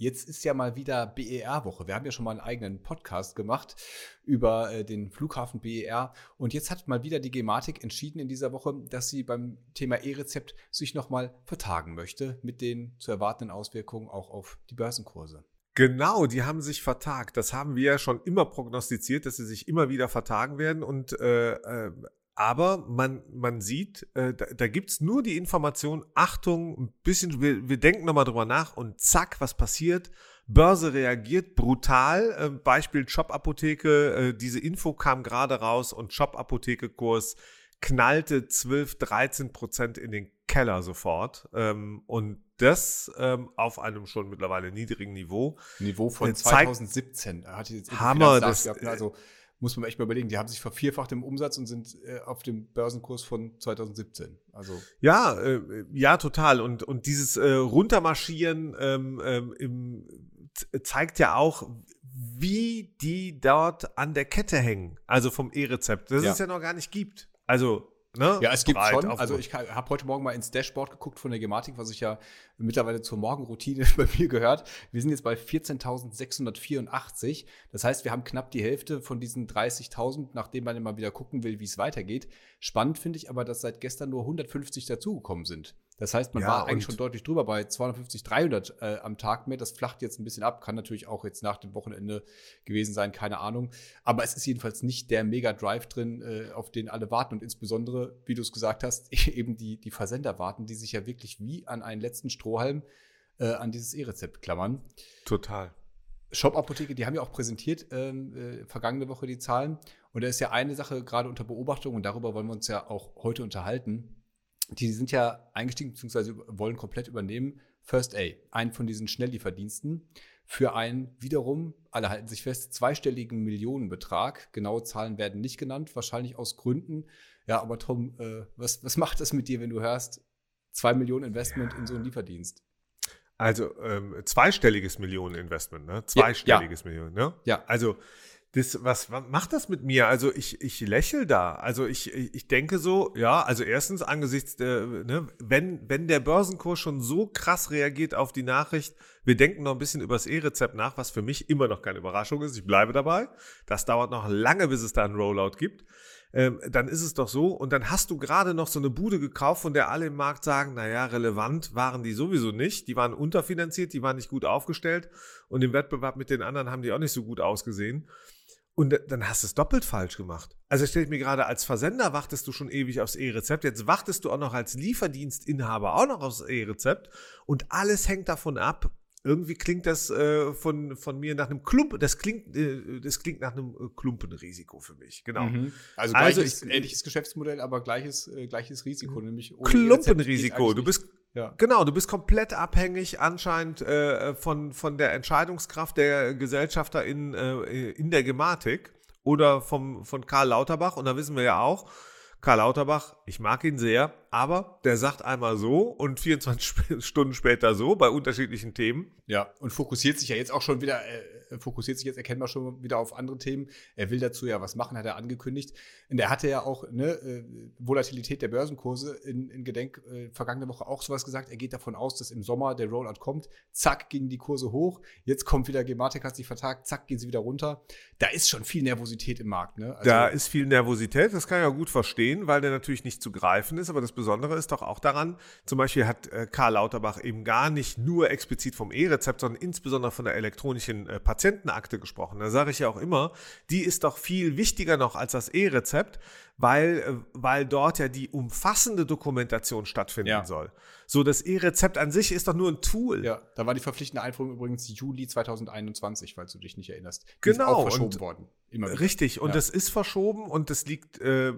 Jetzt ist ja mal wieder BER-Woche. Wir haben ja schon mal einen eigenen Podcast gemacht über äh, den Flughafen BER. Und jetzt hat mal wieder die Gematik entschieden in dieser Woche, dass sie beim Thema E-Rezept sich nochmal vertagen möchte mit den zu erwartenden Auswirkungen auch auf die Börsenkurse. Genau, die haben sich vertagt. Das haben wir ja schon immer prognostiziert, dass sie sich immer wieder vertagen werden. Und äh, äh, aber man, man sieht, äh, da, da gibt es nur die Information, Achtung, ein bisschen, wir, wir denken nochmal drüber nach und zack, was passiert? Börse reagiert brutal. Äh, Beispiel Shop-Apotheke, äh, diese Info kam gerade raus und Shop-Apotheke-Kurs knallte 12, 13 Prozent in den Keller sofort. Ähm, und das ähm, auf einem schon mittlerweile niedrigen Niveau. Niveau von 2017. Hat jetzt Hammer. Das, gehabt, also muss man echt mal überlegen, die haben sich vervierfacht im Umsatz und sind äh, auf dem Börsenkurs von 2017. Also ja, äh, ja, total. Und, und dieses äh, Runtermarschieren ähm, ähm, im, zeigt ja auch, wie die dort an der Kette hängen, also vom E-Rezept, das ja. es ja noch gar nicht gibt. Also Ne? Ja, es gibt schon. Also ich habe heute Morgen mal ins Dashboard geguckt von der Gematik, was ich ja mittlerweile zur Morgenroutine bei mir gehört. Wir sind jetzt bei 14.684. Das heißt, wir haben knapp die Hälfte von diesen 30.000, nachdem man immer wieder gucken will, wie es weitergeht. Spannend finde ich aber, dass seit gestern nur 150 dazugekommen sind. Das heißt, man ja, war eigentlich schon deutlich drüber bei 250, 300 äh, am Tag mehr. Das flacht jetzt ein bisschen ab. Kann natürlich auch jetzt nach dem Wochenende gewesen sein, keine Ahnung. Aber es ist jedenfalls nicht der Mega-Drive drin, äh, auf den alle warten. Und insbesondere, wie du es gesagt hast, eben die, die Versender warten, die sich ja wirklich wie an einen letzten Strohhalm äh, an dieses E-Rezept klammern. Total. Shop-Apotheke, die haben ja auch präsentiert ähm, äh, vergangene Woche die Zahlen. Und da ist ja eine Sache gerade unter Beobachtung und darüber wollen wir uns ja auch heute unterhalten die sind ja eingestiegen bzw. wollen komplett übernehmen. First A, einen von diesen Schnelllieferdiensten, für einen wiederum, alle halten sich fest, zweistelligen Millionenbetrag. Genaue Zahlen werden nicht genannt, wahrscheinlich aus Gründen. Ja, aber Tom, äh, was, was macht das mit dir, wenn du hörst, zwei Millionen Investment in so einen Lieferdienst? Also ähm, zweistelliges Millioneninvestment, ne? Zweistelliges ja, ja. Millionen, ne? Ja. Also das, was, was macht das mit mir? Also ich, ich lächel da. Also ich, ich denke so, ja, also erstens angesichts der, ne, wenn, wenn der Börsenkurs schon so krass reagiert auf die Nachricht, wir denken noch ein bisschen über das E-Rezept nach, was für mich immer noch keine Überraschung ist. Ich bleibe dabei. Das dauert noch lange, bis es da einen Rollout gibt. Ähm, dann ist es doch so. Und dann hast du gerade noch so eine Bude gekauft, von der alle im Markt sagen, naja, relevant waren die sowieso nicht. Die waren unterfinanziert, die waren nicht gut aufgestellt und im Wettbewerb mit den anderen haben die auch nicht so gut ausgesehen. Und dann hast du es doppelt falsch gemacht. Also stell ich mir gerade, als Versender wartest du schon ewig aufs E-Rezept. Jetzt wartest du auch noch als Lieferdienstinhaber auch noch aufs E-Rezept. Und alles hängt davon ab. Irgendwie klingt das äh, von, von mir nach einem Klump, das klingt, äh, das klingt nach einem äh, Klumpenrisiko für mich, genau. Mhm. Also, also gleiches, ich, ähnliches Geschäftsmodell, aber gleiches, äh, gleiches Risiko, nämlich Klumpenrisiko. Du bist, ja. Genau, du bist komplett abhängig anscheinend äh, von, von der Entscheidungskraft der Gesellschafter in, äh, in der Gematik oder vom, von Karl Lauterbach. Und da wissen wir ja auch, Karl Lauterbach, ich mag ihn sehr, aber der sagt einmal so und 24 Stunden später so bei unterschiedlichen Themen. Ja, und fokussiert sich ja jetzt auch schon wieder, äh, fokussiert sich jetzt erkennbar schon wieder auf andere Themen. Er will dazu ja was machen, hat er angekündigt. Und er hatte ja auch ne, äh, Volatilität der Börsenkurse in, in Gedenk äh, vergangene Woche auch sowas gesagt. Er geht davon aus, dass im Sommer der Rollout kommt. Zack, gingen die Kurse hoch. Jetzt kommt wieder Gematik, hat sich vertagt. Zack, gehen sie wieder runter. Da ist schon viel Nervosität im Markt. Ne? Also, da ist viel Nervosität. Das kann ich ja gut verstehen, weil der natürlich nicht zu greifen ist. Aber das Besondere ist doch auch daran, zum Beispiel hat äh, Karl Lauterbach eben gar nicht nur explizit vom E-Rezept, sondern insbesondere von der elektronischen äh, Patientenakte gesprochen. Da sage ich ja auch immer, die ist doch viel wichtiger noch als das E-Rezept, weil, äh, weil dort ja die umfassende Dokumentation stattfinden ja. soll. So, das E-Rezept an sich ist doch nur ein Tool. Ja, da war die verpflichtende Einführung übrigens Juli 2021, falls du dich nicht erinnerst. Die genau. Ist auch verschoben und, worden. Richtig, und ja. das ist verschoben und das liegt äh,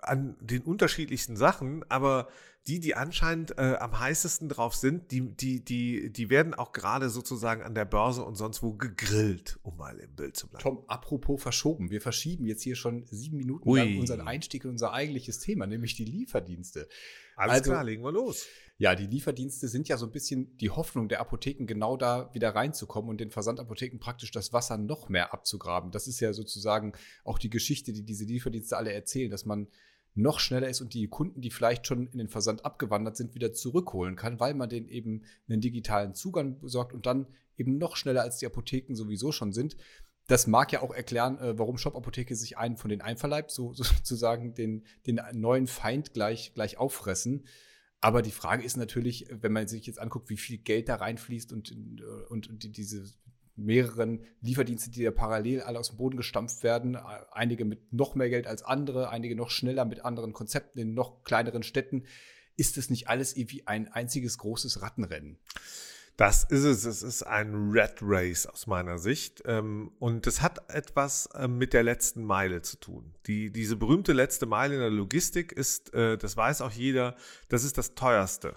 an den unterschiedlichsten Sachen, aber die, die anscheinend äh, am heißesten drauf sind, die, die, die, die werden auch gerade sozusagen an der Börse und sonst wo gegrillt, um mal im Bild zu bleiben. Tom, apropos verschoben, wir verschieben jetzt hier schon sieben Minuten Ui. lang unseren Einstieg in unser eigentliches Thema, nämlich die Lieferdienste. Alles also, klar, legen wir los. Ja, die Lieferdienste sind ja so ein bisschen die Hoffnung der Apotheken, genau da wieder reinzukommen und den Versandapotheken praktisch das Wasser noch mehr abzugraben. Das ist ja sozusagen auch die Geschichte, die diese Lieferdienste alle erzählen, dass man noch schneller ist und die Kunden, die vielleicht schon in den Versand abgewandert sind, wieder zurückholen kann, weil man denen eben einen digitalen Zugang besorgt und dann eben noch schneller als die Apotheken sowieso schon sind. Das mag ja auch erklären, äh, warum Shop-Apotheke sich einen von den einverleibt, so, sozusagen den, den neuen Feind gleich, gleich auffressen. Aber die Frage ist natürlich, wenn man sich jetzt anguckt, wie viel Geld da reinfließt und, und, und diese mehreren Lieferdienste, die da parallel alle aus dem Boden gestampft werden. Einige mit noch mehr Geld als andere, einige noch schneller mit anderen Konzepten in noch kleineren Städten. Ist es nicht alles irgendwie ein einziges großes Rattenrennen? Das ist es. Es ist ein Red Race aus meiner Sicht. Ähm, und es hat etwas ähm, mit der letzten Meile zu tun. Die, diese berühmte letzte Meile in der Logistik ist, äh, das weiß auch jeder, das ist das teuerste.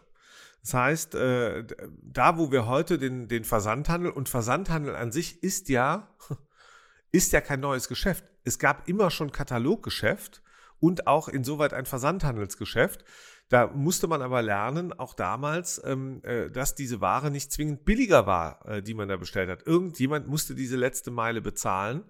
Das heißt, äh, da wo wir heute den, den Versandhandel und Versandhandel an sich ist ja, ist ja kein neues Geschäft. Es gab immer schon Kataloggeschäft und auch insoweit ein Versandhandelsgeschäft. Da musste man aber lernen, auch damals, ähm, äh, dass diese Ware nicht zwingend billiger war, äh, die man da bestellt hat. Irgendjemand musste diese letzte Meile bezahlen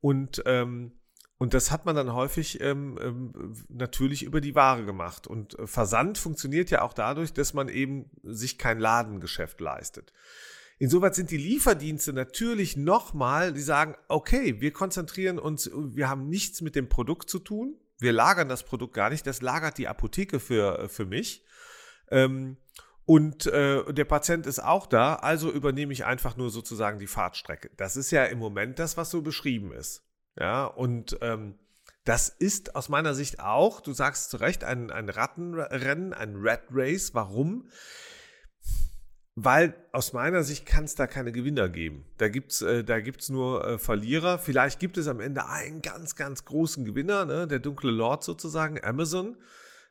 und ähm, und das hat man dann häufig ähm, ähm, natürlich über die Ware gemacht. Und äh, Versand funktioniert ja auch dadurch, dass man eben sich kein Ladengeschäft leistet. Insoweit sind die Lieferdienste natürlich nochmal, die sagen, okay, wir konzentrieren uns, wir haben nichts mit dem Produkt zu tun, wir lagern das Produkt gar nicht, das lagert die Apotheke für, äh, für mich. Ähm, und äh, der Patient ist auch da, also übernehme ich einfach nur sozusagen die Fahrtstrecke. Das ist ja im Moment das, was so beschrieben ist. Ja, und ähm, das ist aus meiner Sicht auch, du sagst zu Recht, ein, ein Rattenrennen, ein Rat Race. Warum? Weil aus meiner Sicht kann es da keine Gewinner geben. Da gibt's, äh, da gibt's nur äh, Verlierer. Vielleicht gibt es am Ende einen ganz, ganz großen Gewinner, ne? der dunkle Lord sozusagen, Amazon.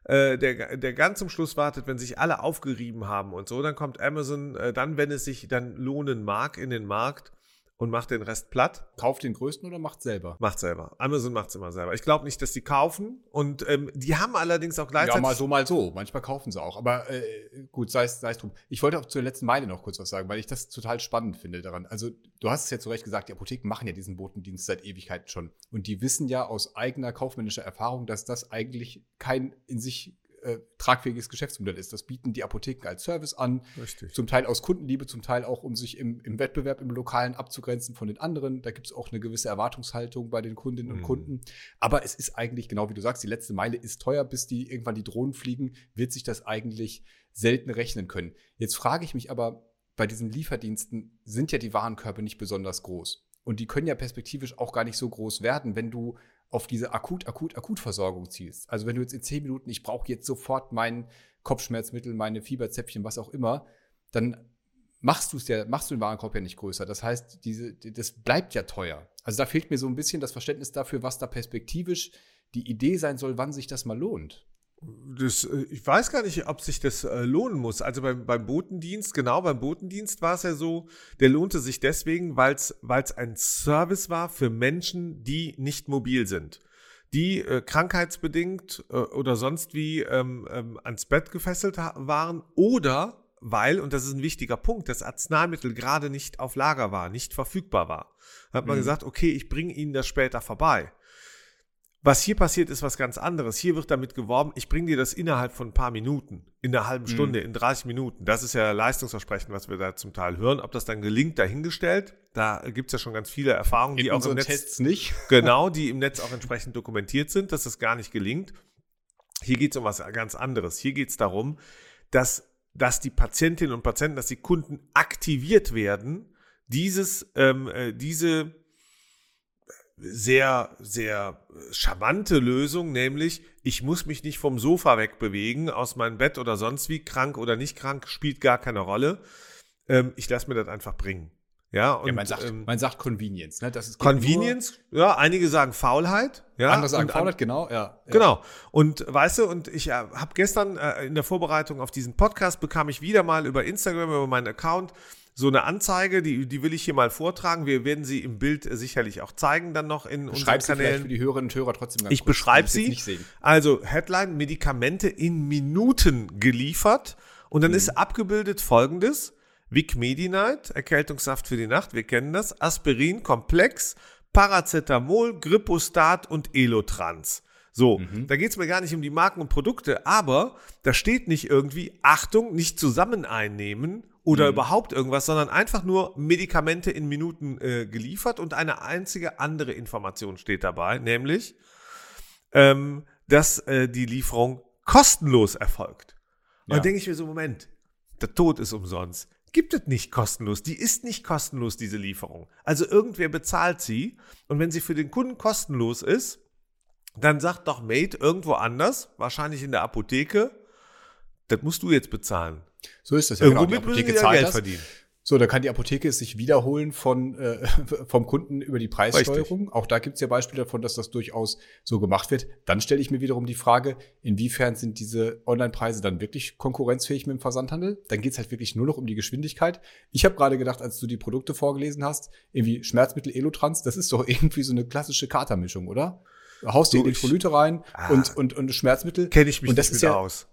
Äh, der, der ganz zum Schluss wartet, wenn sich alle aufgerieben haben und so, dann kommt Amazon, äh, dann, wenn es sich dann lohnen mag, in den Markt und macht den Rest platt. Kauft den größten oder macht selber? Macht selber. Amazon macht es immer selber. Ich glaube nicht, dass die kaufen. Und ähm, die haben allerdings auch gleichzeitig. Ja, mal so, mal so. Manchmal kaufen sie auch. Aber äh, gut, sei es drum. Ich wollte auch zur letzten Meile noch kurz was sagen, weil ich das total spannend finde daran. Also, du hast es ja zu Recht gesagt, die Apotheken machen ja diesen Botendienst seit Ewigkeiten schon. Und die wissen ja aus eigener kaufmännischer Erfahrung, dass das eigentlich kein in sich äh, tragfähiges Geschäftsmodell ist. Das bieten die Apotheken als Service an. Richtig. Zum Teil aus Kundenliebe, zum Teil auch, um sich im, im Wettbewerb im Lokalen abzugrenzen von den anderen. Da gibt es auch eine gewisse Erwartungshaltung bei den Kundinnen und mhm. Kunden. Aber es ist eigentlich, genau wie du sagst, die letzte Meile ist teuer, bis die irgendwann die Drohnen fliegen, wird sich das eigentlich selten rechnen können. Jetzt frage ich mich aber, bei diesen Lieferdiensten sind ja die Warenkörbe nicht besonders groß. Und die können ja perspektivisch auch gar nicht so groß werden, wenn du auf diese akut, akut, akut Versorgung zielst. Also wenn du jetzt in zehn Minuten, ich brauche jetzt sofort mein Kopfschmerzmittel, meine Fieberzäpfchen, was auch immer, dann machst du es ja, machst du den Warenkorb ja nicht größer. Das heißt, diese, das bleibt ja teuer. Also da fehlt mir so ein bisschen das Verständnis dafür, was da perspektivisch die Idee sein soll, wann sich das mal lohnt. Das, äh, ich weiß gar nicht, ob sich das äh, lohnen muss. Also beim, beim Botendienst, genau beim Botendienst war es ja so, der lohnte sich deswegen, weil es ein Service war für Menschen, die nicht mobil sind. Die äh, krankheitsbedingt äh, oder sonst wie ähm, ähm, ans Bett gefesselt waren oder weil, und das ist ein wichtiger Punkt, das Arzneimittel gerade nicht auf Lager war, nicht verfügbar war. Da hat man mhm. gesagt, okay, ich bringe Ihnen das später vorbei. Was hier passiert, ist was ganz anderes. Hier wird damit geworben, ich bringe dir das innerhalb von ein paar Minuten, in einer halben mhm. Stunde, mhm. in 30 Minuten. Das ist ja Leistungsversprechen, was wir da zum Teil hören. Ob das dann gelingt, dahingestellt. Da gibt es ja schon ganz viele Erfahrungen, in die auch im Netz. Tests nicht. Genau, die im Netz auch entsprechend dokumentiert sind, dass das gar nicht gelingt. Hier geht es um was ganz anderes. Hier geht es darum, dass, dass die Patientinnen und Patienten, dass die Kunden aktiviert werden, dieses, ähm, äh, diese sehr, sehr charmante Lösung, nämlich ich muss mich nicht vom Sofa wegbewegen, aus meinem Bett oder sonst wie, krank oder nicht krank, spielt gar keine Rolle. Ähm, ich lasse mir das einfach bringen. Ja, und, ja man, sagt, ähm, man sagt Convenience. Ne? Das ist Convenience, nur, ja, einige sagen Faulheit. Ja, andere sagen Faulheit, genau. Ja, Genau. Und weißt du, und ich äh, habe gestern äh, in der Vorbereitung auf diesen Podcast bekam ich wieder mal über Instagram, über meinen Account, so eine Anzeige, die, die will ich hier mal vortragen. Wir werden sie im Bild sicherlich auch zeigen dann noch in unseren Kanälen. für die Hörerinnen und Hörer trotzdem ganz Ich beschreibe sie. Also Headline, Medikamente in Minuten geliefert. Und dann mhm. ist abgebildet folgendes. Vic Medi-Night, Erkältungssaft für die Nacht, wir kennen das. Aspirin, Komplex, Paracetamol, Grippostat und Elotrans. So, mhm. da geht es mir gar nicht um die Marken und Produkte, aber da steht nicht irgendwie, Achtung, nicht zusammen einnehmen oder mhm. überhaupt irgendwas, sondern einfach nur Medikamente in Minuten äh, geliefert und eine einzige andere Information steht dabei, nämlich, ähm, dass äh, die Lieferung kostenlos erfolgt. Und ja. dann denke ich mir so, Moment, der Tod ist umsonst. Gibt es nicht kostenlos. Die ist nicht kostenlos, diese Lieferung. Also irgendwer bezahlt sie. Und wenn sie für den Kunden kostenlos ist, dann sagt doch Mate irgendwo anders, wahrscheinlich in der Apotheke, das musst du jetzt bezahlen. So ist das ja. Irgendwo genau. Die Apotheke zahlt Geld das. verdienen. So, da kann die Apotheke es sich wiederholen von, äh, vom Kunden über die Preissteuerung. Richtig. Auch da gibt es ja Beispiele davon, dass das durchaus so gemacht wird. Dann stelle ich mir wiederum die Frage, inwiefern sind diese Online-Preise dann wirklich konkurrenzfähig mit dem Versandhandel? Dann geht es halt wirklich nur noch um die Geschwindigkeit. Ich habe gerade gedacht, als du die Produkte vorgelesen hast, irgendwie Schmerzmittel Elotrans, das ist doch irgendwie so eine klassische Katermischung, oder? Haust du Elektrolyte rein ah, und, und, und Schmerzmittel. Kenne ich mich und das nicht ist ja, aus.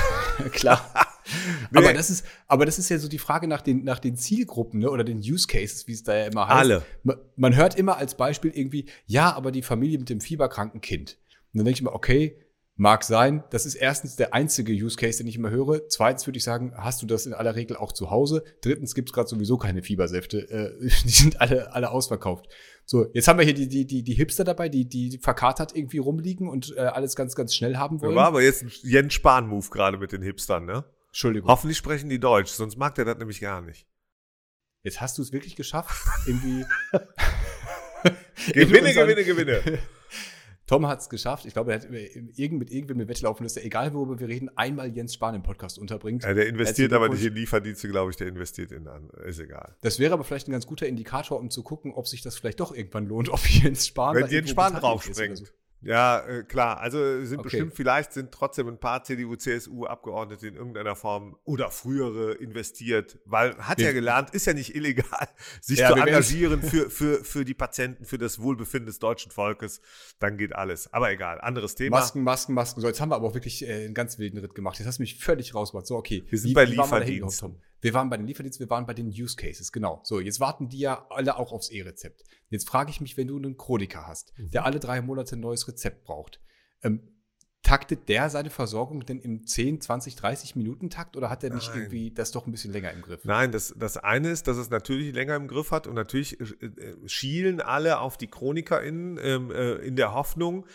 klar. Nee. Aber das ist, aber das ist ja so die Frage nach den, nach den Zielgruppen, ne, oder den Use Cases, wie es da ja immer heißt. Alle. Man, man hört immer als Beispiel irgendwie, ja, aber die Familie mit dem fieberkranken Kind. Und dann denke ich immer, okay, Mag sein. Das ist erstens der einzige Use Case, den ich immer höre. Zweitens würde ich sagen, hast du das in aller Regel auch zu Hause. Drittens gibt es gerade sowieso keine Fiebersäfte. Äh, die sind alle, alle ausverkauft. So, jetzt haben wir hier die, die, die, die Hipster dabei, die, die verkatert irgendwie rumliegen und äh, alles ganz, ganz schnell haben wollen. War aber jetzt ein Jens Spahn-Move gerade mit den Hipstern, ne? Entschuldigung. Hoffentlich sprechen die Deutsch, sonst mag der das nämlich gar nicht. Jetzt hast du es wirklich geschafft, irgendwie. gewinne, gewinne, gewinne. Tom hat es geschafft. Ich glaube, er hat irgend, mit irgendwem eine Wette laufen müssen, egal worüber wir reden, einmal Jens Spahn im Podcast unterbringt. Ja, der investiert aber nicht in Lieferdienste, glaube ich, der investiert in an. Ist egal. Das wäre aber vielleicht ein ganz guter Indikator, um zu gucken, ob sich das vielleicht doch irgendwann lohnt, ob Jens Spahn. Wenn Jens Spahn draufspringt. Ja, äh, klar. Also sind okay. bestimmt, vielleicht sind trotzdem ein paar CDU, CSU-Abgeordnete in irgendeiner Form oder frühere investiert, weil hat ja gelernt, ist ja nicht illegal, sich ja, zu engagieren für, für, für die Patienten, für das Wohlbefinden des deutschen Volkes. Dann geht alles. Aber egal, anderes Thema. Masken, Masken, Masken. So, jetzt haben wir aber auch wirklich äh, einen ganz wilden Ritt gemacht. Jetzt hast du mich völlig rausgebracht. So, okay. Wir sind wie, bei Lieferdiensten. Wir waren bei den Lieferdiensten, wir waren bei den Use Cases, genau. So, jetzt warten die ja alle auch aufs E-Rezept. Jetzt frage ich mich, wenn du einen Chroniker hast, mhm. der alle drei Monate ein neues Rezept braucht, ähm, taktet der seine Versorgung denn im 10, 20, 30 Minuten Takt oder hat er nicht Nein. irgendwie das doch ein bisschen länger im Griff? Nein, das, das eine ist, dass es natürlich länger im Griff hat und natürlich äh, äh schielen alle auf die ChronikerInnen ähm, äh, in der Hoffnung,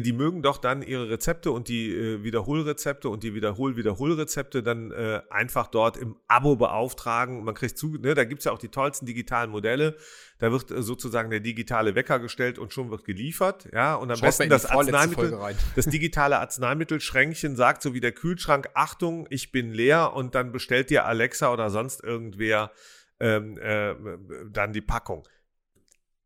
die mögen doch dann ihre Rezepte und die äh, Wiederholrezepte und die Wiederhol-Wiederholrezepte dann äh, einfach dort im Abo beauftragen. Man kriegt zu, ne, da gibt es ja auch die tollsten digitalen Modelle. Da wird äh, sozusagen der digitale Wecker gestellt und schon wird geliefert. Ja, und am Schaut besten das Arzneimittel, das digitale Arzneimittelschränkchen sagt, so wie der Kühlschrank, Achtung, ich bin leer und dann bestellt dir Alexa oder sonst irgendwer ähm, äh, dann die Packung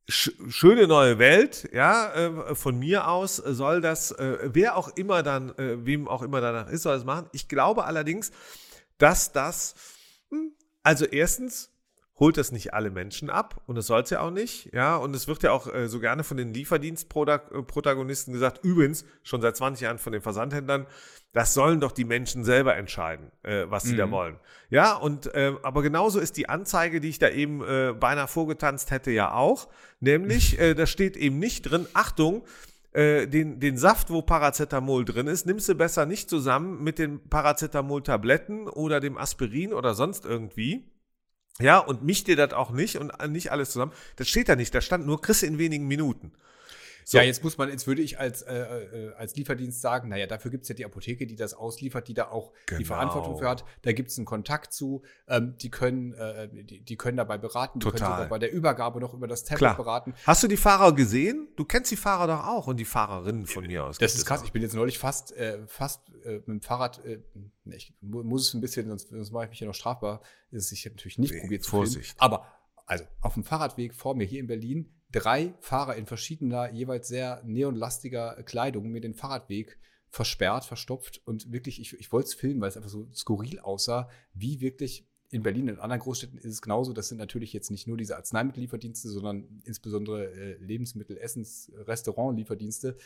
schöne neue Welt, ja, äh, von mir aus soll das, äh, wer auch immer dann, äh, wem auch immer danach ist, soll das machen. Ich glaube allerdings, dass das, hm, also erstens, holt das nicht alle Menschen ab und das soll es ja auch nicht, ja, und es wird ja auch so gerne von den Lieferdienstprotagonisten gesagt, übrigens schon seit 20 Jahren von den Versandhändlern, das sollen doch die Menschen selber entscheiden, äh, was sie mhm. da wollen. Ja, und äh, aber genauso ist die Anzeige, die ich da eben äh, beinahe vorgetanzt hätte, ja auch. Nämlich, äh, da steht eben nicht drin, Achtung, äh, den, den Saft, wo Paracetamol drin ist, nimmst du besser nicht zusammen mit den Paracetamol-Tabletten oder dem Aspirin oder sonst irgendwie. Ja, und mich dir das auch nicht und nicht alles zusammen. Das steht da nicht. Da stand nur, kriegst in wenigen Minuten. So. Ja, jetzt muss man, jetzt würde ich als, äh, äh, als Lieferdienst sagen, naja, dafür gibt es ja die Apotheke, die das ausliefert, die da auch genau. die Verantwortung für hat. Da gibt es einen Kontakt zu, ähm, die können, äh, die, die, können dabei beraten, die Total. können bei der Übergabe noch über das Tablet Klar. beraten. Hast du die Fahrer gesehen? Du kennst die Fahrer doch auch und die Fahrerinnen von mir aus. Das ist krass. Ich bin jetzt neulich fast, äh, fast äh, mit dem Fahrrad, äh, ich muss es ein bisschen, sonst, sonst mache ich mich ja noch strafbar. Das ist ich natürlich nicht nee, probiert zu Vorsicht. Filmen. Aber also auf dem Fahrradweg vor mir hier in Berlin drei Fahrer in verschiedener, jeweils sehr neonlastiger Kleidung mir den Fahrradweg versperrt, verstopft und wirklich, ich, ich wollte es filmen, weil es einfach so skurril aussah, wie wirklich in Berlin und anderen Großstädten ist es genauso. Das sind natürlich jetzt nicht nur diese Arzneimittellieferdienste, sondern insbesondere äh, Lebensmittel-, Essens-, Restaurant-Lieferdienste.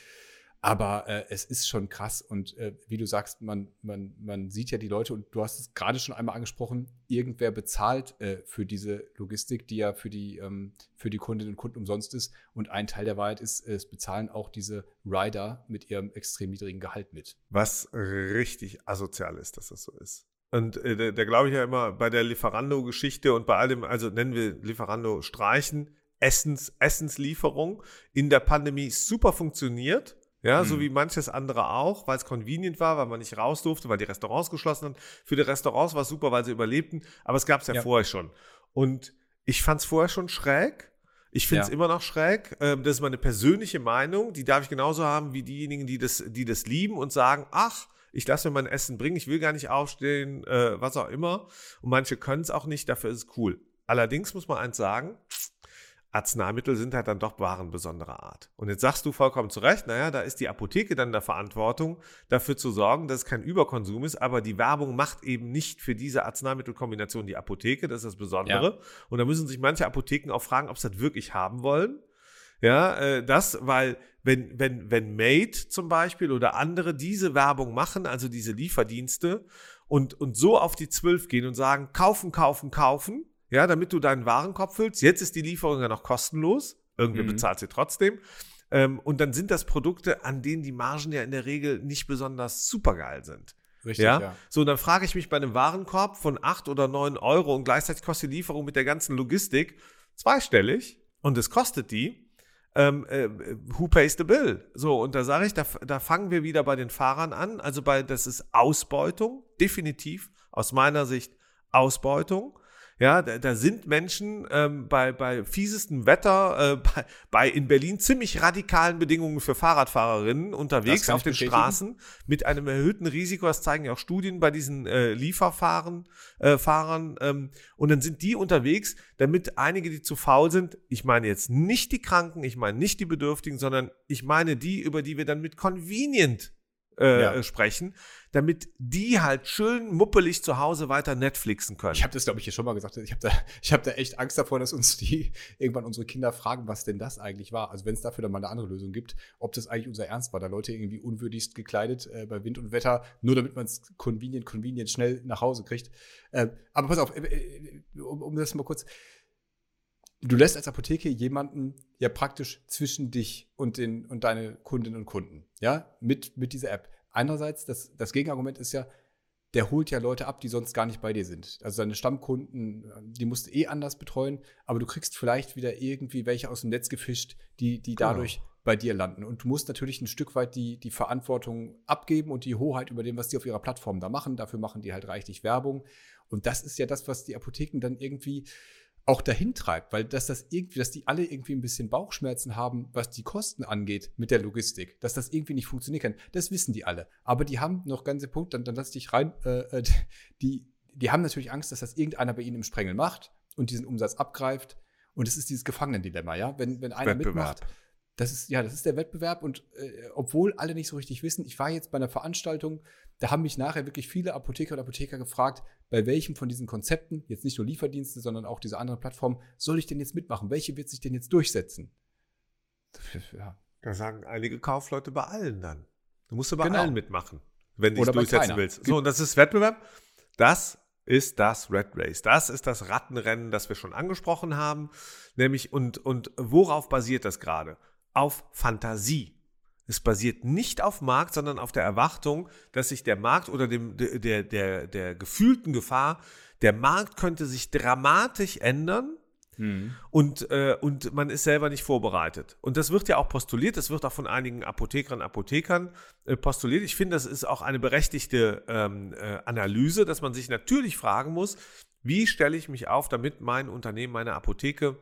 Aber äh, es ist schon krass und äh, wie du sagst, man, man, man sieht ja die Leute und du hast es gerade schon einmal angesprochen, irgendwer bezahlt äh, für diese Logistik, die ja für die, ähm, für die Kundinnen und Kunden umsonst ist. Und ein Teil der Wahrheit ist, es bezahlen auch diese Rider mit ihrem extrem niedrigen Gehalt mit. Was richtig asozial ist, dass das so ist. Und äh, da, da glaube ich ja immer bei der Lieferando-Geschichte und bei allem, also nennen wir Lieferando streichen, Essens, Essenslieferung in der Pandemie super funktioniert ja, mhm. so wie manches andere auch, weil es convenient war, weil man nicht raus durfte, weil die Restaurants geschlossen haben. Für die Restaurants war es super, weil sie überlebten, aber es gab es ja, ja, vorher schon. Und ich fand es vorher schon schräg. Ich finde es ja. immer noch schräg. Ähm, das ist meine persönliche Meinung. Die darf ich genauso haben wie diejenigen, die das, die das lieben und sagen, ach, ich lasse mir mein Essen bringen, ich will gar nicht aufstehen, äh, was auch immer. Und manche können es auch nicht, dafür ist es cool. Allerdings muss man eins sagen, Arzneimittel sind halt dann doch Waren besonderer Art. Und jetzt sagst du vollkommen zu Recht, naja, da ist die Apotheke dann in der Verantwortung, dafür zu sorgen, dass es kein Überkonsum ist, aber die Werbung macht eben nicht für diese Arzneimittelkombination die Apotheke, das ist das Besondere. Ja. Und da müssen sich manche Apotheken auch fragen, ob sie das wirklich haben wollen. Ja, äh, das, weil wenn, wenn, wenn Made zum Beispiel oder andere diese Werbung machen, also diese Lieferdienste, und, und so auf die Zwölf gehen und sagen, kaufen, kaufen, kaufen, ja, damit du deinen Warenkorb füllst. Jetzt ist die Lieferung ja noch kostenlos. Irgendwer mhm. bezahlt sie trotzdem. Ähm, und dann sind das Produkte, an denen die Margen ja in der Regel nicht besonders supergeil sind. Richtig, ja? ja. So, dann frage ich mich bei einem Warenkorb von acht oder neun Euro und gleichzeitig kostet die Lieferung mit der ganzen Logistik zweistellig und es kostet die. Ähm, äh, who pays the bill? So, und da sage ich, da, da fangen wir wieder bei den Fahrern an. Also bei, das ist Ausbeutung, definitiv aus meiner Sicht Ausbeutung. Ja, da, da sind Menschen ähm, bei, bei fiesestem Wetter, äh, bei, bei in Berlin ziemlich radikalen Bedingungen für Fahrradfahrerinnen unterwegs auf den bestätigen. Straßen mit einem erhöhten Risiko. Das zeigen ja auch Studien bei diesen äh, Lieferfahrern. Äh, Fahrern, ähm, und dann sind die unterwegs, damit einige, die zu faul sind, ich meine jetzt nicht die Kranken, ich meine nicht die Bedürftigen, sondern ich meine die, über die wir dann mit Convenient äh, ja. sprechen, damit die halt schön muppelig zu Hause weiter Netflixen können. Ich habe das, glaube ich, hier schon mal gesagt. Ich habe da, ich hab da echt Angst davor, dass uns die irgendwann unsere Kinder fragen, was denn das eigentlich war. Also wenn es dafür dann mal eine andere Lösung gibt, ob das eigentlich unser Ernst war, da Leute irgendwie unwürdigst gekleidet äh, bei Wind und Wetter, nur damit man es convenient, convenient schnell nach Hause kriegt. Äh, aber pass auf, äh, äh um, um das mal kurz du lässt als Apotheke jemanden ja praktisch zwischen dich und, den, und deine Kundinnen und Kunden, ja, mit, mit dieser App. Einerseits, das, das Gegenargument ist ja, der holt ja Leute ab, die sonst gar nicht bei dir sind. Also deine Stammkunden, die musst du eh anders betreuen, aber du kriegst vielleicht wieder irgendwie welche aus dem Netz gefischt, die, die genau. dadurch bei dir landen. Und du musst natürlich ein Stück weit die, die Verantwortung abgeben und die Hoheit über dem, was die auf ihrer Plattform da machen. Dafür machen die halt reichlich Werbung. Und das ist ja das, was die Apotheken dann irgendwie auch dahin treibt, weil dass das irgendwie, dass die alle irgendwie ein bisschen Bauchschmerzen haben, was die Kosten angeht mit der Logistik, dass das irgendwie nicht funktionieren kann, das wissen die alle. Aber die haben noch ganze Punkt, dann, dann lass dich rein, äh, äh die, die haben natürlich Angst, dass das irgendeiner bei ihnen im Sprengel macht und diesen Umsatz abgreift. Und es ist dieses Gefangenendilemma, ja. Wenn, wenn einer mitmacht, das ist, ja, das ist der Wettbewerb und äh, obwohl alle nicht so richtig wissen, ich war jetzt bei einer Veranstaltung, da haben mich nachher wirklich viele Apotheker und Apotheker gefragt, bei welchem von diesen Konzepten, jetzt nicht nur Lieferdienste, sondern auch diese anderen Plattformen, soll ich denn jetzt mitmachen? Welche wird sich denn jetzt durchsetzen? Ja. Da sagen einige Kaufleute bei allen dann. Du musst bei genau. allen mitmachen, wenn du dich durchsetzen willst. So, und das ist Wettbewerb. Das ist das Red Race. Das ist das Rattenrennen, das wir schon angesprochen haben. Nämlich, und, und worauf basiert das gerade? Auf Fantasie. Es basiert nicht auf Markt, sondern auf der Erwartung, dass sich der Markt oder dem, der, der, der gefühlten Gefahr, der Markt könnte sich dramatisch ändern hm. und, äh, und man ist selber nicht vorbereitet. Und das wird ja auch postuliert, das wird auch von einigen Apothekerinnen und Apothekern äh, postuliert. Ich finde, das ist auch eine berechtigte ähm, äh, Analyse, dass man sich natürlich fragen muss, wie stelle ich mich auf, damit mein Unternehmen, meine Apotheke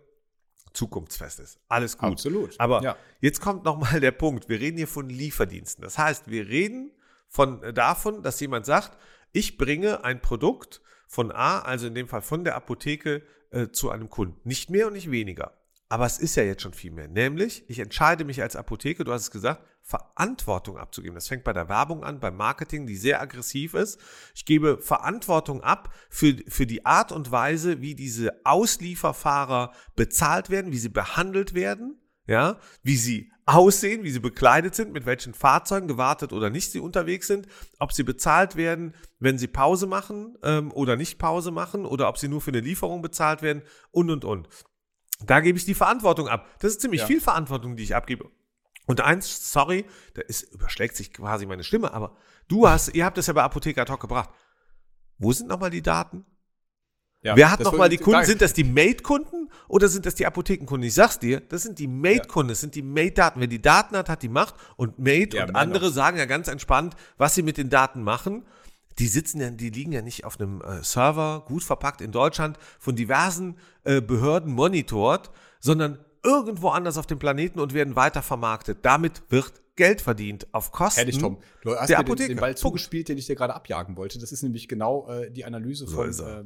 zukunftsfest ist. Alles gut. Absolut. Aber ja. jetzt kommt nochmal der Punkt. Wir reden hier von Lieferdiensten. Das heißt, wir reden von, äh, davon, dass jemand sagt, ich bringe ein Produkt von A, also in dem Fall von der Apotheke, äh, zu einem Kunden. Nicht mehr und nicht weniger. Aber es ist ja jetzt schon viel mehr. Nämlich, ich entscheide mich als Apotheke, du hast es gesagt, Verantwortung abzugeben. Das fängt bei der Werbung an, beim Marketing, die sehr aggressiv ist. Ich gebe Verantwortung ab für, für die Art und Weise, wie diese Auslieferfahrer bezahlt werden, wie sie behandelt werden, ja, wie sie aussehen, wie sie bekleidet sind, mit welchen Fahrzeugen gewartet oder nicht sie unterwegs sind, ob sie bezahlt werden, wenn sie Pause machen ähm, oder nicht Pause machen oder ob sie nur für eine Lieferung bezahlt werden und und und. Da gebe ich die Verantwortung ab. Das ist ziemlich ja. viel Verantwortung, die ich abgebe. Und eins, sorry, da ist, überschlägt sich quasi meine Stimme, aber du hast, ihr habt das ja bei Apotheker Talk gebracht. Wo sind nochmal die Daten? Ja, Wer hat nochmal die Kunden? Sind das die Made-Kunden oder sind das die Apothekenkunden? Ich sag's dir, das sind die Made-Kunden, das sind die Made-Daten. Wer die Daten hat, hat die Macht. Und Made ja, und andere sagen ja ganz entspannt, was sie mit den Daten machen die sitzen ja, die liegen ja nicht auf einem äh, Server, gut verpackt in Deutschland, von diversen äh, Behörden monitort, sondern irgendwo anders auf dem Planeten und werden weiter vermarktet. Damit wird Geld verdient auf Kosten Herrlich, Tom. Du hast der mir den, den Ball zugespielt, den ich dir gerade abjagen wollte. Das ist nämlich genau äh, die Analyse von äh,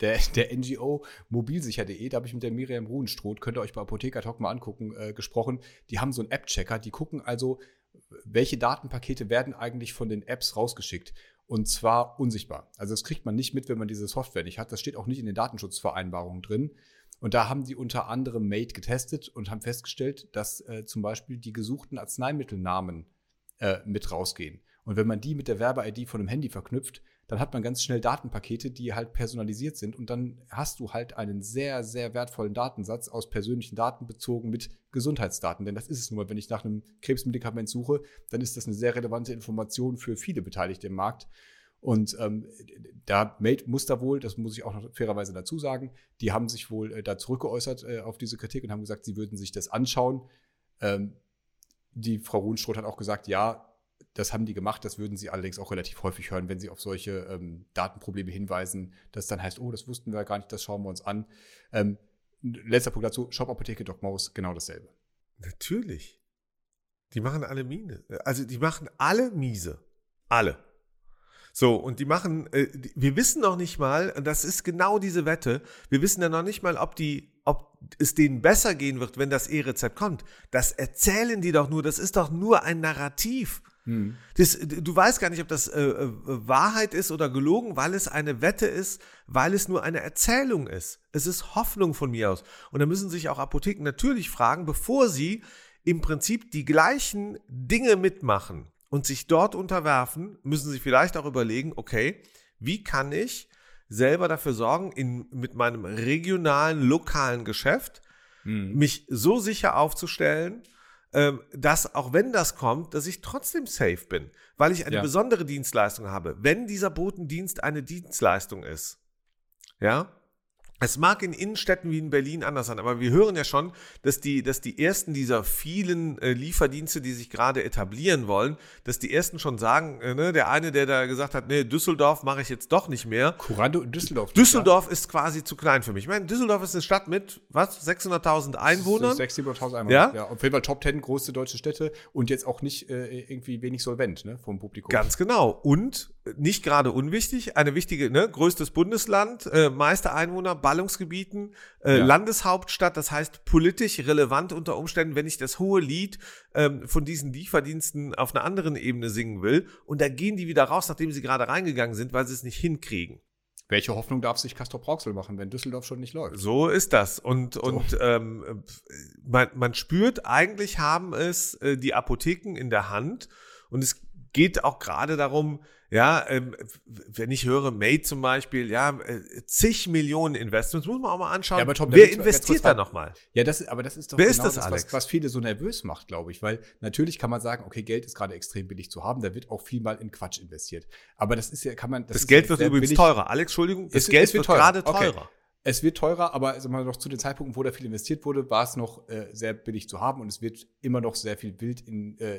der, der NGO mobilsicher.de. Da habe ich mit der Miriam Ruhenstroth, könnt ihr euch bei Apotheker Talk mal angucken, äh, gesprochen. Die haben so einen App-Checker, die gucken also, welche Datenpakete werden eigentlich von den Apps rausgeschickt. Und zwar unsichtbar. Also das kriegt man nicht mit, wenn man diese Software nicht hat. Das steht auch nicht in den Datenschutzvereinbarungen drin. Und da haben die unter anderem Made getestet und haben festgestellt, dass äh, zum Beispiel die gesuchten Arzneimittelnamen äh, mit rausgehen. Und wenn man die mit der Werbe-ID von einem Handy verknüpft, dann hat man ganz schnell Datenpakete, die halt personalisiert sind und dann hast du halt einen sehr, sehr wertvollen Datensatz aus persönlichen Daten bezogen mit Gesundheitsdaten. Denn das ist es nun mal, wenn ich nach einem Krebsmedikament suche, dann ist das eine sehr relevante Information für viele Beteiligte im Markt. Und ähm, da Made muss da wohl, das muss ich auch noch fairerweise dazu sagen, die haben sich wohl äh, da zurückgeäußert äh, auf diese Kritik und haben gesagt, sie würden sich das anschauen. Ähm, die Frau Ruhenstroth hat auch gesagt, ja, das haben die gemacht, das würden sie allerdings auch relativ häufig hören, wenn sie auf solche ähm, Datenprobleme hinweisen, dass dann heißt, oh, das wussten wir gar nicht, das schauen wir uns an. Ähm, letzter Punkt dazu, Shop Apotheke Doc Maus, genau dasselbe. Natürlich. Die machen alle Miene. Also die machen alle miese. Alle. So, und die machen, äh, die, wir wissen noch nicht mal, und das ist genau diese Wette, wir wissen ja noch nicht mal, ob die, ob es denen besser gehen wird, wenn das E-Rezept kommt. Das erzählen die doch nur, das ist doch nur ein Narrativ. Hm. Das, du weißt gar nicht, ob das äh, äh, Wahrheit ist oder gelogen, weil es eine Wette ist, weil es nur eine Erzählung ist. Es ist Hoffnung von mir aus. Und da müssen sich auch Apotheken natürlich fragen, bevor sie im Prinzip die gleichen Dinge mitmachen und sich dort unterwerfen, müssen sie vielleicht auch überlegen, okay, wie kann ich selber dafür sorgen, in, mit meinem regionalen, lokalen Geschäft, hm. mich so sicher aufzustellen, dass auch wenn das kommt, dass ich trotzdem safe bin, weil ich eine ja. besondere Dienstleistung habe. Wenn dieser Botendienst eine Dienstleistung ist, ja, es mag in Innenstädten wie in Berlin anders sein, aber wir hören ja schon, dass die, dass die ersten dieser vielen äh, Lieferdienste, die sich gerade etablieren wollen, dass die ersten schon sagen, äh, ne, der eine, der da gesagt hat, nee, Düsseldorf mache ich jetzt doch nicht mehr. Kurando Düsseldorf. Düsseldorf ist quasi zu klein für mich. Ich meine, Düsseldorf ist eine Stadt mit, was, 600.000 Einwohnern? 600.000, 700.000 Einwohner. Ja? ja? Auf jeden Fall Top 10 größte deutsche Städte und jetzt auch nicht äh, irgendwie wenig solvent, ne, vom Publikum. Ganz genau. Und nicht gerade unwichtig, eine wichtige, ne, größtes Bundesland, äh, meiste Einwohner, Ballungsgebieten, äh, ja. Landeshauptstadt, das heißt politisch relevant unter Umständen, wenn ich das hohe Lied ähm, von diesen Lieferdiensten auf einer anderen Ebene singen will. Und da gehen die wieder raus, nachdem sie gerade reingegangen sind, weil sie es nicht hinkriegen. Welche Hoffnung darf sich Castor Brauxel machen, wenn Düsseldorf schon nicht läuft? So ist das. Und, so. und ähm, man, man spürt, eigentlich haben es äh, die Apotheken in der Hand. Und es geht auch gerade darum, ja, ähm, wenn ich höre, Made zum Beispiel, ja, äh, zig Millionen Investments, muss man auch mal anschauen. Ja, aber Tom, wer investiert da nochmal? Ja, das, aber das ist doch wer genau ist das, das was, was, viele so nervös macht, glaube ich. Weil natürlich kann man sagen, okay, Geld ist gerade extrem billig zu haben, da wird auch viel mal in Quatsch investiert. Aber das ist ja, kann man. Das, das Geld wird übrigens billig. teurer. Alex, Entschuldigung, das es, Geld es wird, wird gerade teurer. Okay. Es wird teurer, aber also mal noch zu den Zeitpunkten, wo da viel investiert wurde, war es noch äh, sehr billig zu haben und es wird immer noch sehr viel wild in, äh,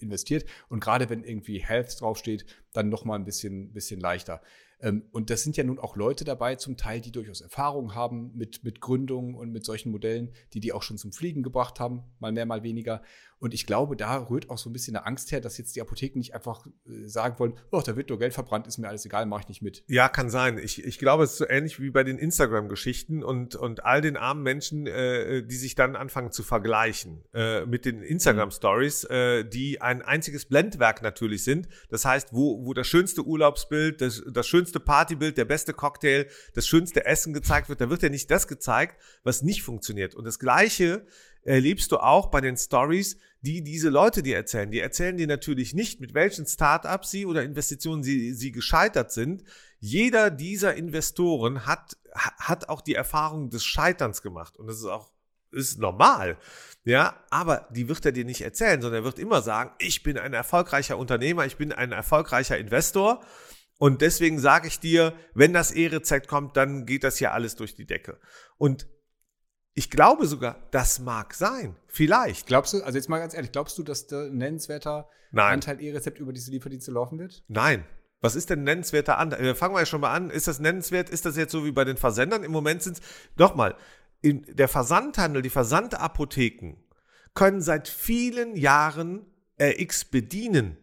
investiert. Und gerade wenn irgendwie Health draufsteht, dann noch mal ein bisschen, bisschen leichter. Ähm, und das sind ja nun auch Leute dabei, zum Teil, die durchaus Erfahrung haben mit, mit Gründungen und mit solchen Modellen, die die auch schon zum Fliegen gebracht haben, mal mehr, mal weniger. Und ich glaube, da rührt auch so ein bisschen eine Angst her, dass jetzt die Apotheken nicht einfach äh, sagen wollen, oh, da wird nur Geld verbrannt, ist mir alles egal, mache ich nicht mit. Ja, kann sein. Ich, ich glaube, es ist so ähnlich wie bei den Instagram-Geschichten und, und all den armen Menschen, äh, die sich dann anfangen zu vergleichen äh, mit den Instagram-Stories, äh, die ein einziges Blendwerk natürlich sind. Das heißt, wo, wo das schönste Urlaubsbild, das, das schönste Partybild, der beste Cocktail, das schönste Essen gezeigt wird, da wird ja nicht das gezeigt, was nicht funktioniert. Und das Gleiche erlebst du auch bei den Stories, die diese Leute dir erzählen. Die erzählen dir natürlich nicht, mit welchen Startups sie oder Investitionen sie, sie gescheitert sind. Jeder dieser Investoren hat, hat auch die Erfahrung des Scheiterns gemacht. Und das ist auch ist normal. Ja, aber die wird er dir nicht erzählen, sondern er wird immer sagen, ich bin ein erfolgreicher Unternehmer, ich bin ein erfolgreicher Investor. Und deswegen sage ich dir, wenn das E-Rezept kommt, dann geht das hier alles durch die Decke. Und ich glaube sogar, das mag sein. Vielleicht. Glaubst du, also jetzt mal ganz ehrlich, glaubst du, dass der nennenswerter Nein. Anteil E-Rezept über diese Lieferdienste laufen wird? Nein. Was ist denn nennenswerter Anteil? Äh, fangen wir ja schon mal an. Ist das nennenswert? Ist das jetzt so wie bei den Versendern? Im Moment sind es, nochmal, der Versandhandel, die Versandapotheken können seit vielen Jahren RX bedienen.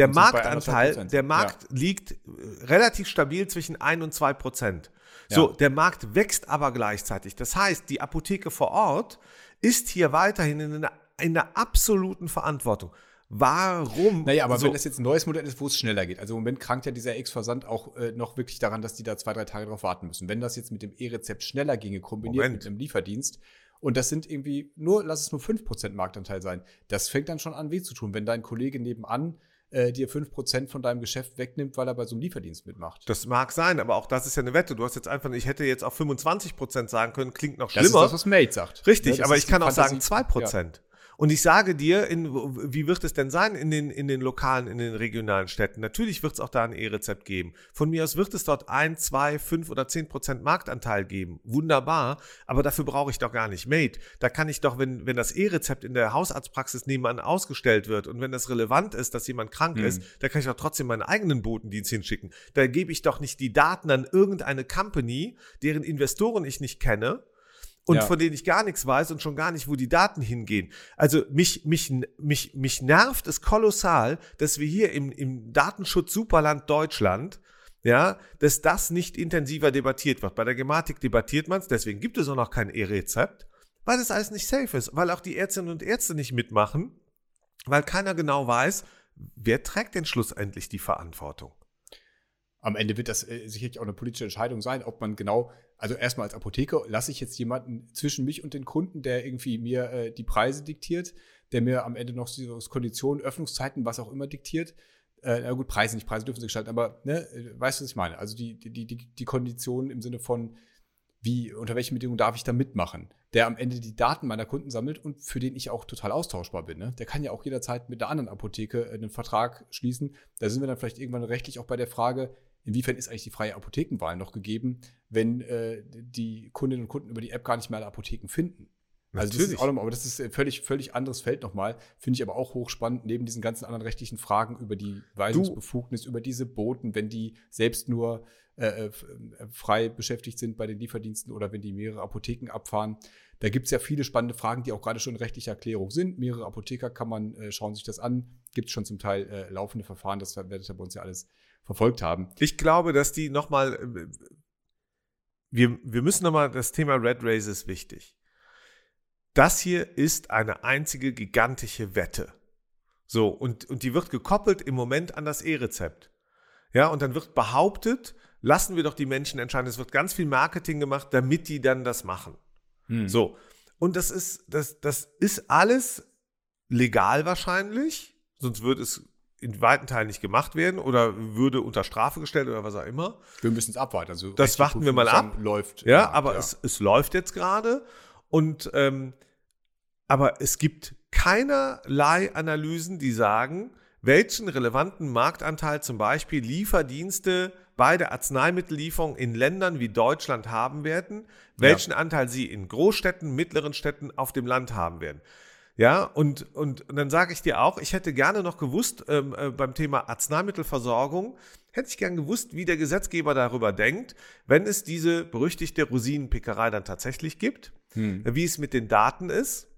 Der Marktanteil, der Markt ja. liegt äh, relativ stabil zwischen 1 und 2 Prozent. So, der Markt wächst aber gleichzeitig. Das heißt, die Apotheke vor Ort ist hier weiterhin in einer, in einer absoluten Verantwortung. Warum? Naja, aber so. wenn das jetzt ein neues Modell ist, wo es schneller geht. Also im Moment krankt ja dieser X-Versand auch äh, noch wirklich daran, dass die da zwei, drei Tage drauf warten müssen. Wenn das jetzt mit dem E-Rezept schneller ginge, kombiniert Moment. mit einem Lieferdienst, und das sind irgendwie nur, lass es nur 5% Marktanteil sein, das fängt dann schon an weh zu tun, wenn dein Kollege nebenan äh, dir 5% von deinem Geschäft wegnimmt, weil er bei so einem Lieferdienst mitmacht. Das mag sein, aber auch das ist ja eine Wette. Du hast jetzt einfach, ich hätte jetzt auch 25% sagen können, klingt noch schlimmer. Das ist das, was Mate sagt. Richtig, ja, aber ich kann auch sagen 2%. Ja. Und ich sage dir, in, wie wird es denn sein in den, in den lokalen, in den regionalen Städten? Natürlich wird es auch da ein E-Rezept geben. Von mir aus wird es dort ein, zwei, fünf oder zehn Prozent Marktanteil geben. Wunderbar. Aber dafür brauche ich doch gar nicht Made. Da kann ich doch, wenn, wenn das E-Rezept in der Hausarztpraxis nebenan ausgestellt wird und wenn das relevant ist, dass jemand krank mhm. ist, da kann ich doch trotzdem meinen eigenen Botendienst hinschicken. Da gebe ich doch nicht die Daten an irgendeine Company, deren Investoren ich nicht kenne, und ja. von denen ich gar nichts weiß und schon gar nicht, wo die Daten hingehen. Also mich, mich, mich, mich nervt es kolossal, dass wir hier im, im Datenschutz-Superland Deutschland ja, dass das nicht intensiver debattiert wird. Bei der Gematik debattiert man es, deswegen gibt es auch noch kein E-Rezept, weil das alles nicht safe ist, weil auch die Ärztinnen und Ärzte nicht mitmachen, weil keiner genau weiß, wer trägt denn schlussendlich die Verantwortung. Am Ende wird das äh, sicherlich auch eine politische Entscheidung sein, ob man genau also erstmal als Apotheker lasse ich jetzt jemanden zwischen mich und den Kunden, der irgendwie mir äh, die Preise diktiert, der mir am Ende noch so Konditionen, Öffnungszeiten, was auch immer diktiert. Äh, na gut, Preise nicht, Preise dürfen sie gestalten, aber ne, weißt du, was ich meine? Also die, die, die, die Konditionen im Sinne von, wie, unter welchen Bedingungen darf ich da mitmachen? Der am Ende die Daten meiner Kunden sammelt und für den ich auch total austauschbar bin. Ne? Der kann ja auch jederzeit mit der anderen Apotheke einen Vertrag schließen. Da sind wir dann vielleicht irgendwann rechtlich auch bei der Frage, inwiefern ist eigentlich die freie Apothekenwahl noch gegeben, wenn äh, die Kundinnen und Kunden über die App gar nicht mehr alle Apotheken finden? Also das ist auch nochmal, aber das ist völlig, völlig anderes Feld nochmal. Finde ich aber auch hochspannend, neben diesen ganzen anderen rechtlichen Fragen über die Weisungsbefugnis, du. über diese Boten, wenn die selbst nur äh, äh, frei beschäftigt sind bei den Lieferdiensten oder wenn die mehrere Apotheken abfahren. Da gibt es ja viele spannende Fragen, die auch gerade schon in rechtlicher Erklärung sind. Mehrere Apotheker kann man, äh, schauen sich das an. Gibt es schon zum Teil äh, laufende Verfahren, das werdet ihr bei uns ja alles verfolgt haben. Ich glaube, dass die nochmal, äh, wir, wir müssen nochmal, das Thema Red Race ist wichtig. Das hier ist eine einzige gigantische Wette. So, und, und die wird gekoppelt im Moment an das E-Rezept. Ja, und dann wird behauptet, lassen wir doch die Menschen entscheiden. Es wird ganz viel Marketing gemacht, damit die dann das machen. Hm. So. Und das ist, das, das ist alles legal wahrscheinlich, sonst würde es in weiten Teilen nicht gemacht werden oder würde unter Strafe gestellt oder was auch immer. Wir müssen es abwarten. Also das warten wir mal ab. Läuft. Ja, ja aber ja. Es, es läuft jetzt gerade. Und ähm, aber es gibt keinerlei Analysen, die sagen, welchen relevanten Marktanteil zum Beispiel Lieferdienste bei der Arzneimittellieferung in Ländern wie Deutschland haben werden, welchen ja. Anteil sie in Großstädten, mittleren Städten auf dem Land haben werden. Ja, und, und, und dann sage ich dir auch, ich hätte gerne noch gewusst, ähm, äh, beim Thema Arzneimittelversorgung, hätte ich gern gewusst, wie der Gesetzgeber darüber denkt, wenn es diese berüchtigte Rosinenpickerei dann tatsächlich gibt, hm. wie es mit den Daten ist.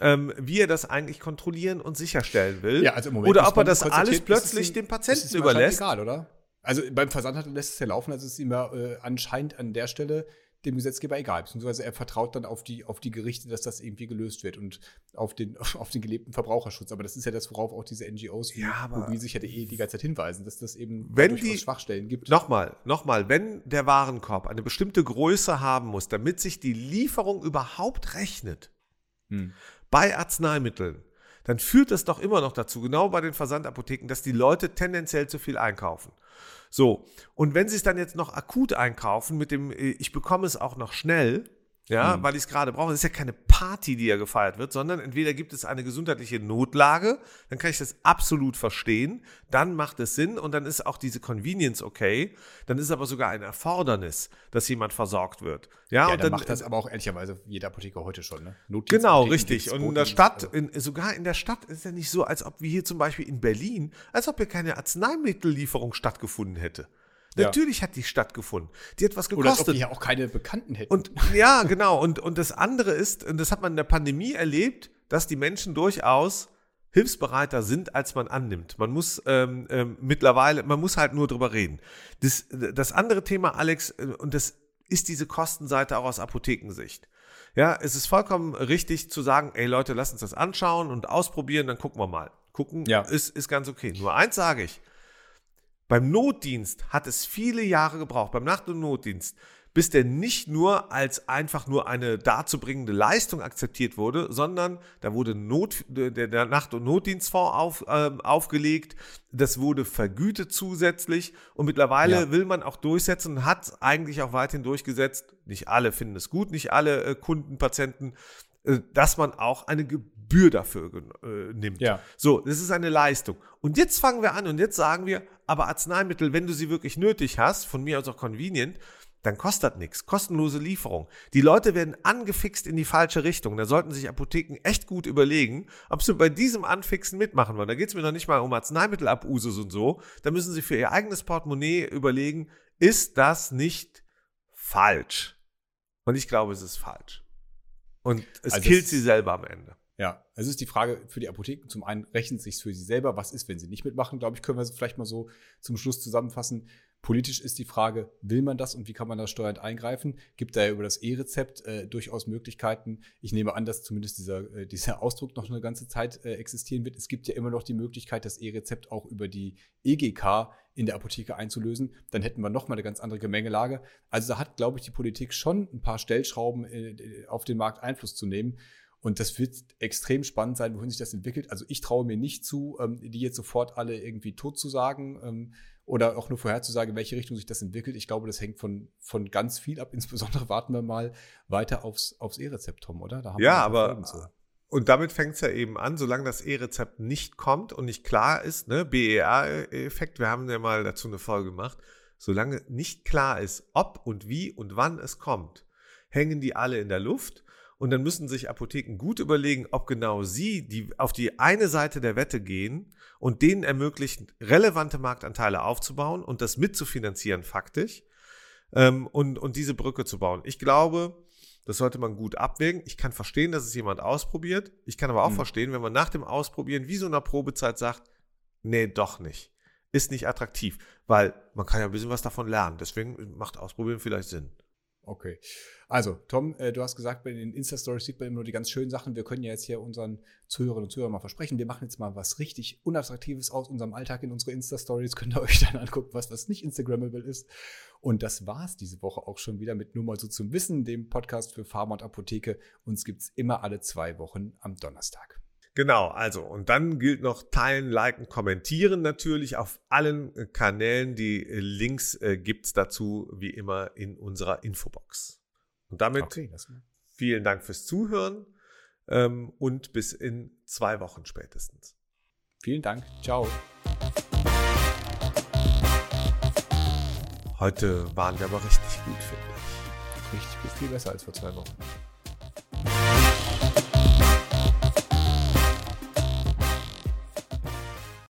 Ähm, wie er das eigentlich kontrollieren und sicherstellen will. Ja, also im Moment oder ob er das alles plötzlich ihm, dem Patienten überlässt. Egal, oder? Also beim Versandhandel lässt es ja laufen, also es ist immer äh, anscheinend an der Stelle dem Gesetzgeber egal, beziehungsweise er vertraut dann auf die, auf die Gerichte, dass das irgendwie gelöst wird und auf den, auf den gelebten Verbraucherschutz. Aber das ist ja das, worauf auch diese NGOs wie ja, Mobilsicherheit.de die ganze Zeit hinweisen, dass das eben wenn die, Schwachstellen gibt. Nochmal, nochmal, wenn der Warenkorb eine bestimmte Größe haben muss, damit sich die Lieferung überhaupt rechnet, hm. bei Arzneimitteln, dann führt das doch immer noch dazu, genau bei den Versandapotheken, dass die Leute tendenziell zu viel einkaufen. So, und wenn sie es dann jetzt noch akut einkaufen mit dem, äh, ich bekomme es auch noch schnell, ja, mhm. weil ich es gerade brauche. Das ist ja keine Party, die ja gefeiert wird, sondern entweder gibt es eine gesundheitliche Notlage, dann kann ich das absolut verstehen, dann macht es Sinn und dann ist auch diese Convenience okay. Dann ist aber sogar ein Erfordernis, dass jemand versorgt wird. Ja, ja und dann, macht das aber auch ehrlicherweise jede Apotheker heute schon. Ne? Genau, richtig. Und in der Stadt, also. in, sogar in der Stadt ist ja nicht so, als ob wir hier zum Beispiel in Berlin, als ob hier keine Arzneimittellieferung stattgefunden hätte. Natürlich ja. hat die stattgefunden. Die hat was gekostet. Oder als ob die ja auch keine Bekannten hätten. Und ja, genau. Und, und das andere ist, und das hat man in der Pandemie erlebt, dass die Menschen durchaus hilfsbereiter sind, als man annimmt. Man muss ähm, ähm, mittlerweile, man muss halt nur drüber reden. Das, das andere Thema, Alex, äh, und das ist diese Kostenseite auch aus Apothekensicht. Ja, es ist vollkommen richtig zu sagen, ey Leute, lass uns das anschauen und ausprobieren, dann gucken wir mal. Gucken ja. ist, ist ganz okay. Nur eins sage ich, beim Notdienst hat es viele Jahre gebraucht, beim Nacht- und Notdienst, bis der nicht nur als einfach nur eine darzubringende Leistung akzeptiert wurde, sondern da wurde Not, der, der Nacht- und Notdienstfonds auf, äh, aufgelegt, das wurde vergütet zusätzlich und mittlerweile ja. will man auch durchsetzen und hat eigentlich auch weiterhin durchgesetzt, nicht alle finden es gut, nicht alle äh, Kunden, Patienten, äh, dass man auch eine Gebühr dafür äh, nimmt. Ja. So, das ist eine Leistung. Und jetzt fangen wir an und jetzt sagen wir, aber Arzneimittel, wenn du sie wirklich nötig hast, von mir aus auch convenient, dann kostet nichts. Kostenlose Lieferung. Die Leute werden angefixt in die falsche Richtung. Da sollten sich Apotheken echt gut überlegen, ob sie bei diesem Anfixen mitmachen wollen. Da geht es mir noch nicht mal um Arzneimittelabusus und so. Da müssen sie für ihr eigenes Portemonnaie überlegen, ist das nicht falsch? Und ich glaube, es ist falsch. Und es also killt sie selber am Ende. Ja, es ist die Frage für die Apotheken. Zum einen rechnet es sich für sie selber. Was ist, wenn sie nicht mitmachen? Glaube ich, können wir es vielleicht mal so zum Schluss zusammenfassen. Politisch ist die Frage, will man das und wie kann man da steuernd eingreifen? Gibt da ja über das E-Rezept äh, durchaus Möglichkeiten. Ich nehme an, dass zumindest dieser, äh, dieser Ausdruck noch eine ganze Zeit äh, existieren wird. Es gibt ja immer noch die Möglichkeit, das E-Rezept auch über die EGK in der Apotheke einzulösen. Dann hätten wir noch mal eine ganz andere Gemengelage. Also da hat, glaube ich, die Politik schon ein paar Stellschrauben äh, auf den Markt Einfluss zu nehmen. Und das wird extrem spannend sein, wohin sich das entwickelt. Also ich traue mir nicht zu, ähm, die jetzt sofort alle irgendwie tot zu sagen ähm, oder auch nur vorherzusagen, in welche Richtung sich das entwickelt. Ich glaube, das hängt von, von ganz viel ab. Insbesondere warten wir mal weiter aufs, aufs E-Rezept, Tom, oder? ja, aber und damit fängt es ja eben an, solange das E-Rezept nicht kommt und nicht klar ist, ne, BER-Effekt, wir haben ja mal dazu eine Folge gemacht, solange nicht klar ist, ob und wie und wann es kommt, hängen die alle in der Luft und dann müssen sich Apotheken gut überlegen, ob genau sie die auf die eine Seite der Wette gehen und denen ermöglichen, relevante Marktanteile aufzubauen und das mitzufinanzieren faktisch ähm, und, und diese Brücke zu bauen. Ich glaube, das sollte man gut abwägen. Ich kann verstehen, dass es jemand ausprobiert. Ich kann aber auch mhm. verstehen, wenn man nach dem Ausprobieren wie so einer Probezeit sagt, nee, doch nicht. Ist nicht attraktiv, weil man kann ja ein bisschen was davon lernen. Deswegen macht Ausprobieren vielleicht Sinn. Okay. Also, Tom, äh, du hast gesagt, bei den Insta-Stories sieht man immer nur die ganz schönen Sachen. Wir können ja jetzt hier unseren Zuhörerinnen und Zuhörern mal versprechen, wir machen jetzt mal was richtig Unattraktives aus unserem Alltag in unsere Insta-Stories. Könnt ihr euch dann angucken, was das nicht Instagrammable ist. Und das war's diese Woche auch schon wieder mit nur mal so zum Wissen, dem Podcast für Pharma und Apotheke. Uns gibt's immer alle zwei Wochen am Donnerstag. Genau, also und dann gilt noch teilen, liken, kommentieren natürlich auf allen äh, Kanälen. Die äh, Links äh, gibt's dazu wie immer in unserer Infobox. Und damit okay, vielen Dank fürs Zuhören ähm, und bis in zwei Wochen spätestens. Vielen Dank. Ciao. Heute waren wir aber richtig gut, finde ich. Richtig gut, viel besser als vor zwei Wochen.